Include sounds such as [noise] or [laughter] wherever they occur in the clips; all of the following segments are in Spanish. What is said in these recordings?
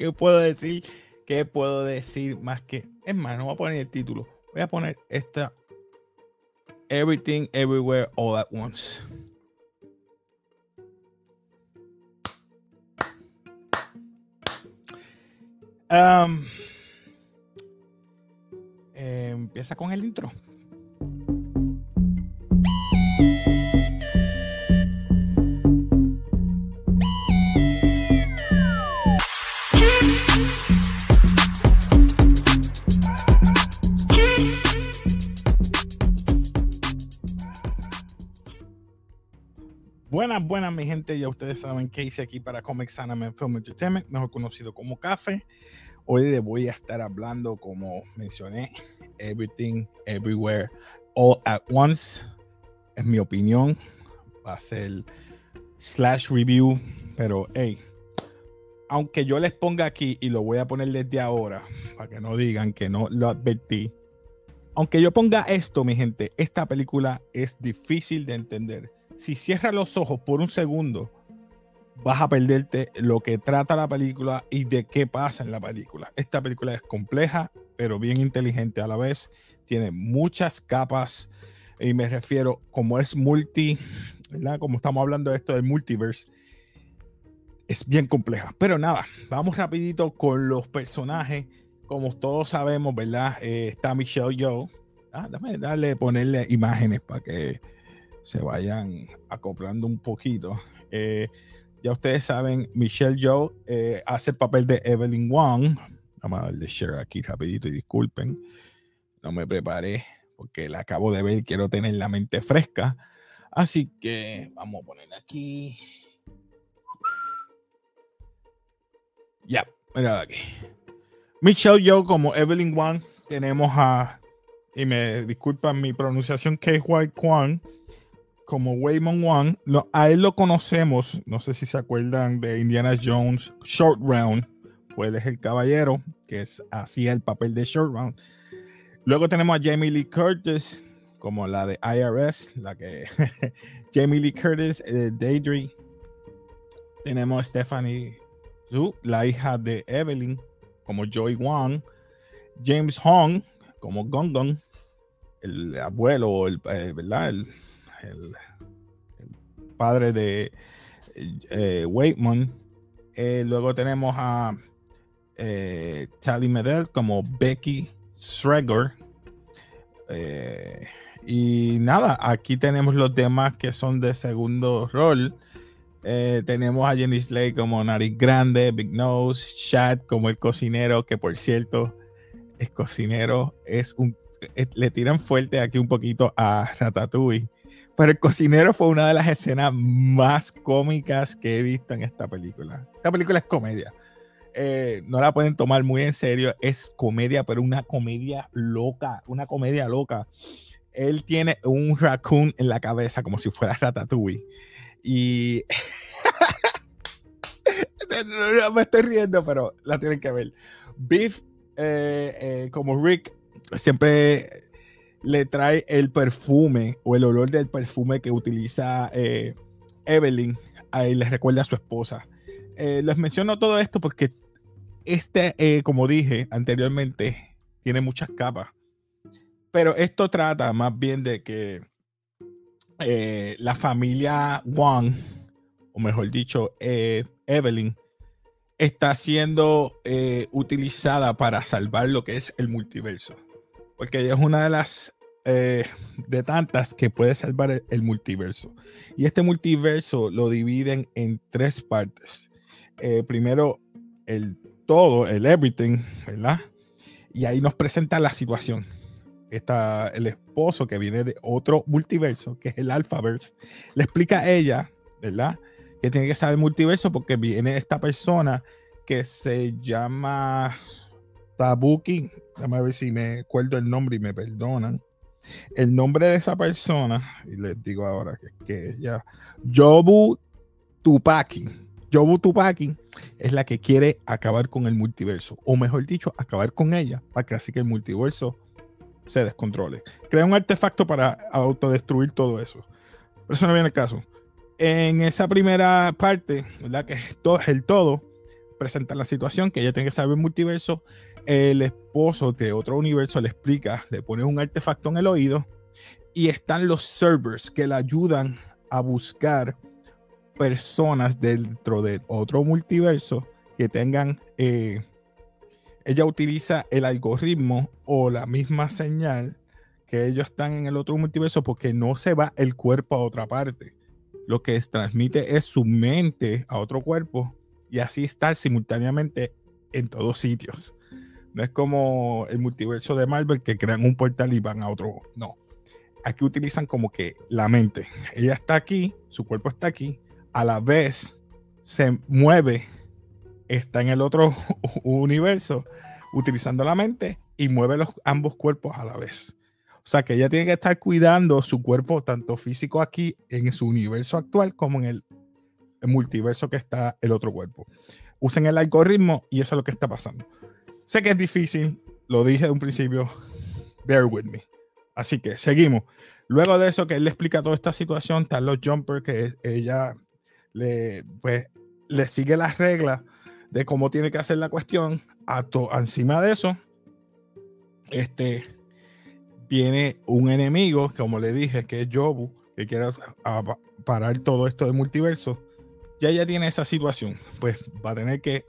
¿Qué puedo decir? ¿Qué puedo decir más que? Es más, no voy a poner el título. Voy a poner esta Everything, Everywhere, All at Once. Um, eh, empieza con el intro. Buenas, mi gente. Ya ustedes saben que hice aquí para Comic Sanaman Film Entertainment, mejor conocido como Café. Hoy les voy a estar hablando, como mencioné, Everything, Everywhere, All at Once. Es mi opinión. Va a ser slash review, pero hey, aunque yo les ponga aquí y lo voy a poner desde ahora, para que no digan que no lo advertí. Aunque yo ponga esto, mi gente, esta película es difícil de entender si cierras los ojos por un segundo, vas a perderte lo que trata la película y de qué pasa en la película. Esta película es compleja, pero bien inteligente a la vez. Tiene muchas capas y me refiero, como es multi, ¿verdad? Como estamos hablando de esto del multiverse, es bien compleja. Pero nada, vamos rapidito con los personajes. Como todos sabemos, ¿verdad? Eh, está Michelle Yeoh. Ah, dame darle, ponerle imágenes para que se vayan acoplando un poquito. Eh, ya ustedes saben, Michelle Joe eh, hace el papel de Evelyn Wong. Vamos a darle share aquí rapidito y disculpen. No me preparé porque la acabo de ver quiero tener la mente fresca. Así que vamos a poner aquí. Ya, mira aquí. Michelle Joe como Evelyn Wong. Tenemos a, y me disculpan mi pronunciación, KY Kwan como Waymon Wang. a él lo conocemos, no sé si se acuerdan de Indiana Jones Short Round, pues él es el caballero que hacía el papel de Short Round. Luego tenemos a Jamie Lee Curtis como la de IRS, la que [laughs] Jamie Lee Curtis, eh, Daydream. Tenemos a Stephanie Zhu, la hija de Evelyn, como Joy Wang. James Hong, como Gong Gong, el abuelo, el, eh, ¿verdad? El, el, padre de eh, Waitman. Eh, luego tenemos a eh, Tally Medell como Becky Schreger. Eh, y nada, aquí tenemos los demás que son de segundo rol. tenemos a Jenny Slay como Nariz Grande, Big Nose, Chad como el cocinero, que por cierto, el cocinero es un. le tiran fuerte aquí un poquito a Ratatouille pero el cocinero fue una de las escenas más cómicas que he visto en esta película. Esta película es comedia. Eh, no la pueden tomar muy en serio. Es comedia, pero una comedia loca. Una comedia loca. Él tiene un raccoon en la cabeza como si fuera Ratatouille. Y. [laughs] no, me estoy riendo, pero la tienen que ver. Beef, eh, eh, como Rick, siempre le trae el perfume o el olor del perfume que utiliza eh, Evelyn. Ahí le recuerda a su esposa. Eh, les menciono todo esto porque este, eh, como dije anteriormente, tiene muchas capas. Pero esto trata más bien de que la familia Wang, o mejor dicho, Evelyn, está siendo utilizada para salvar lo que es el multiverso porque ella es una de las eh, de tantas que puede salvar el, multiverso. Y este multiverso lo dividen en tres partes. Eh, primero, el todo, el everything, ¿verdad? Y ahí nos presenta la situación. Está el esposo que viene de otro multiverso, que es el Alphaverse. Le explica a ella, ¿verdad? Que tiene que saber el multiverso porque viene esta persona que se llama Tabuki, déjame ver si me acuerdo el nombre y me perdonan. El nombre de esa persona, y les digo ahora que, que ya, Jobu Tupaki. Jobu Tupaki es la que quiere acabar con el multiverso, o mejor dicho, acabar con ella, para que así que el multiverso se descontrole. Crea un artefacto para autodestruir todo eso. Pero eso no viene el caso. En esa primera parte, ¿verdad? Que es, todo, el todo, presentan la situación que ella tiene que saber el multiverso. El esposo de otro universo le explica, le pone un artefacto en el oído y están los servers que le ayudan a buscar personas dentro de otro multiverso que tengan, eh, ella utiliza el algoritmo o la misma señal que ellos están en el otro multiverso porque no se va el cuerpo a otra parte. Lo que transmite es su mente a otro cuerpo y así estar simultáneamente en todos sitios. No es como el multiverso de Marvel que crean un portal y van a otro. No. Aquí utilizan como que la mente. Ella está aquí, su cuerpo está aquí, a la vez se mueve, está en el otro [laughs] universo, utilizando la mente y mueve los ambos cuerpos a la vez. O sea que ella tiene que estar cuidando su cuerpo, tanto físico aquí en su universo actual, como en el, multiverso que está el otro cuerpo. Usen el algoritmo y eso es lo que está pasando. Sé que es difícil, lo dije de un principio. Bear with me. Así que seguimos. Luego de eso, que él le explica toda esta situación, están los jumpers que ella le, pues, le sigue las reglas de cómo tiene que hacer la cuestión. A encima de eso, este, viene un enemigo, como le dije, que es Jobu, que quiere parar todo esto del multiverso. Ya ya tiene esa situación, pues va a tener que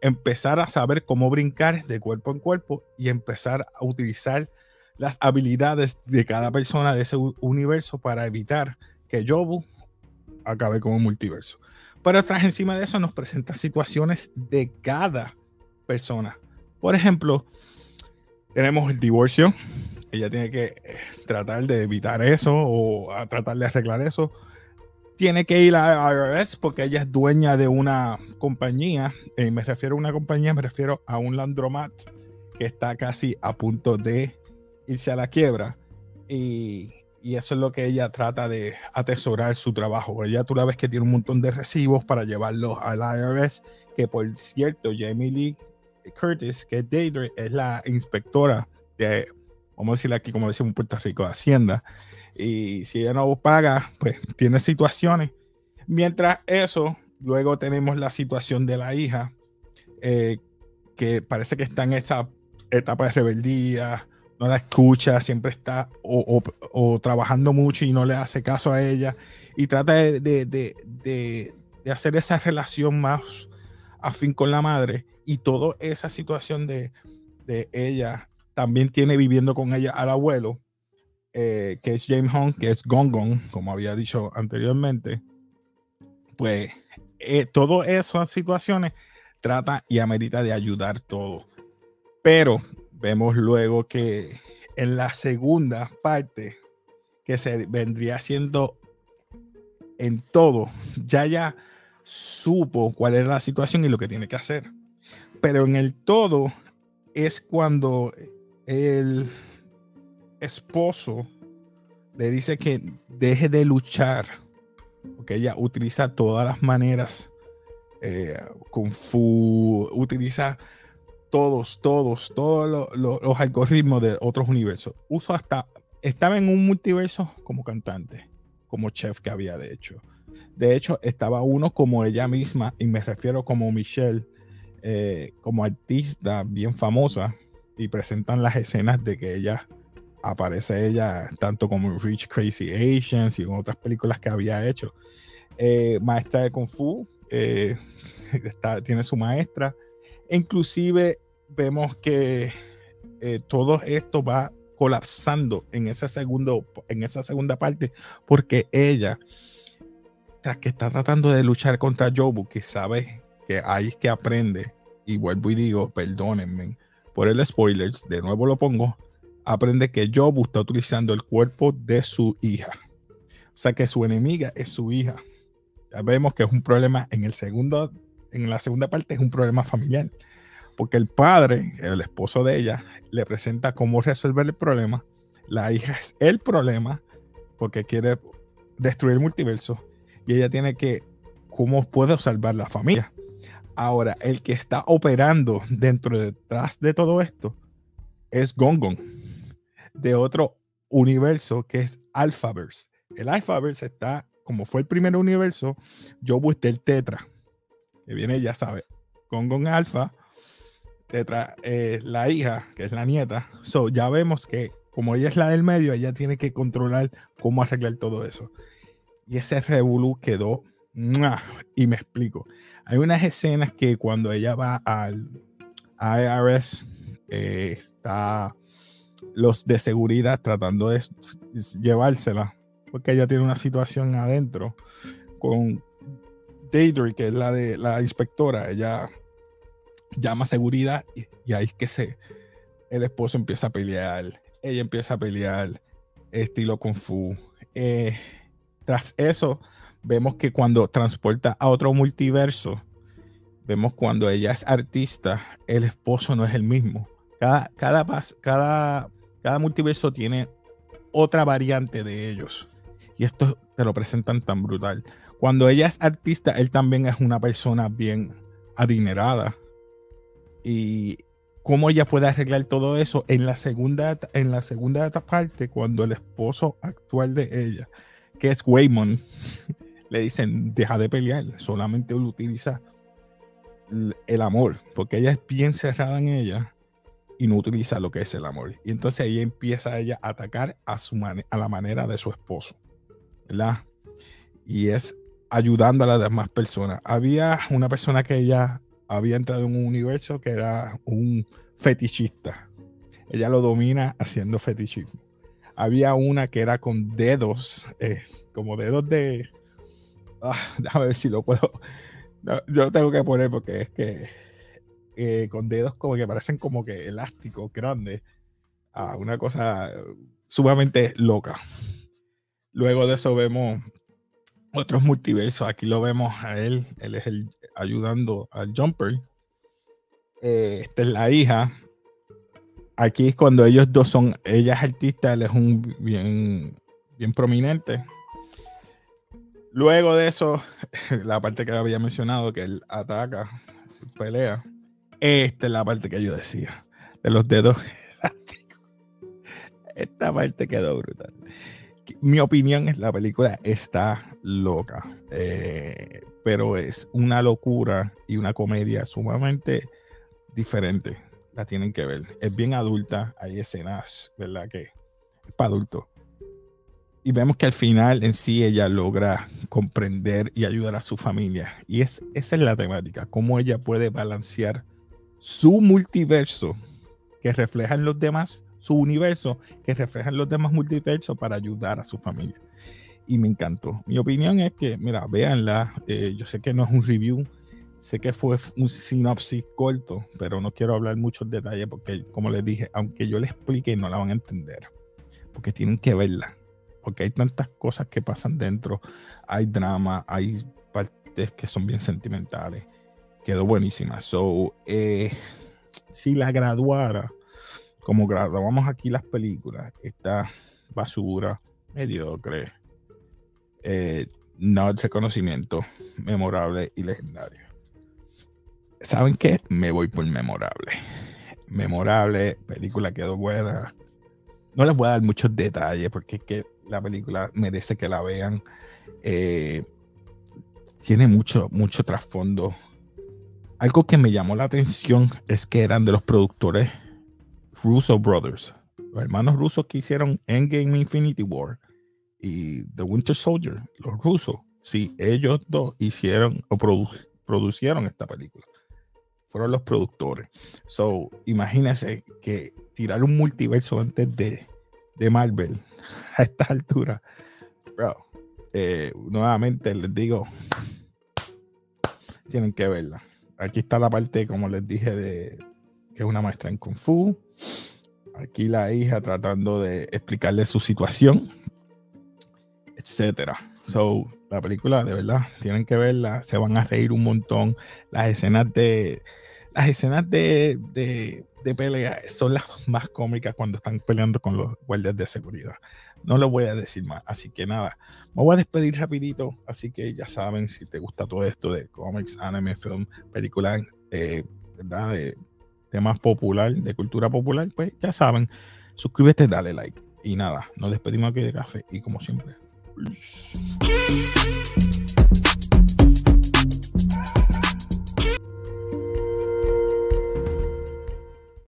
empezar a saber cómo brincar de cuerpo en cuerpo y empezar a utilizar las habilidades de cada persona de ese universo para evitar que Jobu acabe como multiverso. Pero tras encima de eso nos presenta situaciones de cada persona. Por ejemplo, tenemos el divorcio, ella tiene que eh, tratar de evitar eso o tratar de arreglar eso. Tiene que ir a IRS porque ella es dueña de una compañía. Eh, me refiero a una compañía, me refiero a un landromat que está casi a punto de irse a la quiebra. Y, y eso es lo que ella trata de atesorar su trabajo. Ella tú la ves que tiene un montón de recibos para llevarlos al IRS. Que por cierto, Jamie Lee Curtis, que es Deidre, es la inspectora de vamos a decirle aquí, como decimos en Puerto Rico, Hacienda. Y si ella no paga, pues tiene situaciones. Mientras eso, luego tenemos la situación de la hija, eh, que parece que está en esa etapa de rebeldía, no la escucha, siempre está o, trabajando mucho y no le hace caso a ella. Y trata de, de hacer esa relación más afín con la madre. Y toda esa situación de, ella también tiene viviendo con ella al abuelo, eh, que es James Hunt, que es Gong Gong, como había dicho anteriormente. Pues eh, todas esas situaciones trata y amerita de ayudar todo. Pero vemos luego que en la segunda parte, que se vendría siendo en todo, ya ya supo cuál era la situación y lo que tiene que hacer. Pero en el todo es cuando el esposo le dice que deje de luchar, porque ella utiliza todas las maneras, eh, kung fu, utiliza todos, todos, todos los algoritmos de otros universos. Uso hasta, estaba en un multiverso como cantante, como chef que había de hecho. De hecho, estaba uno como ella misma, y me refiero como Michelle, eh, como artista bien famosa, y presentan las escenas de que ella aparece ella tanto como Rich Crazy Asians y en otras películas que había hecho. Eh, maestra de Kung Fu, eh, [laughs] tiene su maestra. Inclusive vemos que eh, todo esto va colapsando en ese segundo, en esa segunda parte, porque ella, tras que está tratando de luchar contra Jobu, que sabe que ahí es que aprende, y vuelvo y digo, perdónenme, por el spoilers, de nuevo lo pongo, aprende que Jobu está utilizando el cuerpo de su hija. O sea que su enemiga es su hija. Ya vemos que es un problema en el segundo, en la segunda parte es un problema familiar. Porque el padre, el esposo de ella, le presenta cómo resolver el problema. La hija es el problema porque quiere destruir el multiverso. Y ella tiene que, ¿cómo puede salvar la familia? Ahora, el que está operando dentro detrás de todo esto es Gong de otro universo que es Alphaverse. El Alphaverse está, como fue el primer universo, yo busqué el Tetra, que viene, ya sabe, con Gon Alpha, detrás eh, la hija, que es la nieta. So, ya vemos que como ella es la del medio, ella tiene que controlar cómo arreglar todo eso. Y ese revolú quedó. Y me explico. Hay unas escenas que cuando ella va al IRS, eh, está los de seguridad tratando de llevársela, porque ella tiene una situación adentro con Deidre, que es la de la inspectora. Ella llama seguridad y, y ahí es que se, el esposo empieza a pelear ella empieza a pelear estilo kung fu. Eh, tras eso, vemos que cuando transporta a otro multiverso, vemos cuando ella es artista, el esposo no es el mismo. Cada, cada, cada, cada multiverso tiene otra variante de ellos. Y esto te lo presentan tan brutal. Cuando ella es artista, él también es una persona bien adinerada. Y cómo ella puede arreglar todo eso en la segunda, en la segunda parte, cuando el esposo actual de ella, que es Waymon, [laughs] le dicen, deja de pelear, solamente utiliza el amor, porque ella es bien cerrada en ella y no utiliza lo que es el amor. Y entonces ella empieza ella a atacar a, su a la manera de su esposo, ¿verdad? Y es ayudando a las demás personas. Había una persona que ella había entrado en un universo que era un fetichista. Ella lo domina haciendo fetichismo. Había una que era con dedos, eh, como dedos de... Ah, [laughs] déjame ver si lo puedo... yo lo tengo que poner porque es que eh, con dedos como que parecen como que elásticos, grandes. Ah, una cosa sumamente loca. Luego de eso vemos otros multiversos. Aquí lo vemos a él. Él es el ayudando al Jumper. Eh, esta es la hija. Aquí es cuando ellos dos son, ella es artista, él es un bien, bien prominente. Luego de eso, [laughs] la parte que había mencionado, que él ataca, pelea. Esta es la parte que yo decía, de los dedos [laughs] Esta parte quedó brutal. Mi opinión es la película está loca. Eh, pero es una locura y una comedia sumamente diferente. La tienen que ver. Es bien adulta, hay escenas, ¿verdad? Que es para adultos. Y vemos que al final en sí ella logra comprender y ayudar a su familia. Y es, esa es la temática, cómo ella puede balancear su multiverso que refleja en los demás, su universo que refleja en los demás multiversos para ayudar a su familia y me encantó. Mi opinión es que, mira, véanla. Eh, yo sé que no es un review, sé que fue un sinopsis corto, pero no quiero hablar muchos detalles porque, como les dije, aunque yo les explique, no la van a entender. Porque tienen que verla. Porque hay tantas cosas que pasan dentro. Hay drama, hay partes que son bien sentimentales. Quedó buenísima. So, eh, si la graduara, como graduamos aquí las películas, esta basura mediocre eh, no reconocimiento memorable y legendario. ¿Saben qué? Me voy por memorable. Memorable, película quedó buena. No les voy a dar muchos detalles porque es que la película merece que la vean. Eh, tiene mucho, mucho trasfondo. Algo que me llamó la atención es que eran de los productores Russo Brothers, los hermanos rusos que hicieron Endgame Infinity War y The Winter Soldier, los rusos, sí, ellos dos hicieron o producieron esta película. Fueron los productores. So, imagínense que tirar un multiverso antes de, de Marvel [laughs] a esta altura. Bro, eh, nuevamente les digo, tienen que verla. Aquí está la parte, como les dije, de que es una maestra en Kung Fu. Aquí la hija tratando de explicarle su situación etcétera. So, la película, de verdad, tienen que verla, se van a reír un montón. Las escenas de. Las escenas de, de, pelea son las más cómicas cuando están peleando con los guardias de seguridad. No lo voy a decir más. Así que nada, me voy a despedir rapidito. Así que ya saben, si te gusta todo esto de cómics, anime, film, película, eh, ¿verdad? De temas popular, de cultura popular, pues ya saben, suscríbete, dale like. Y nada, nos despedimos aquí de café y como siempre.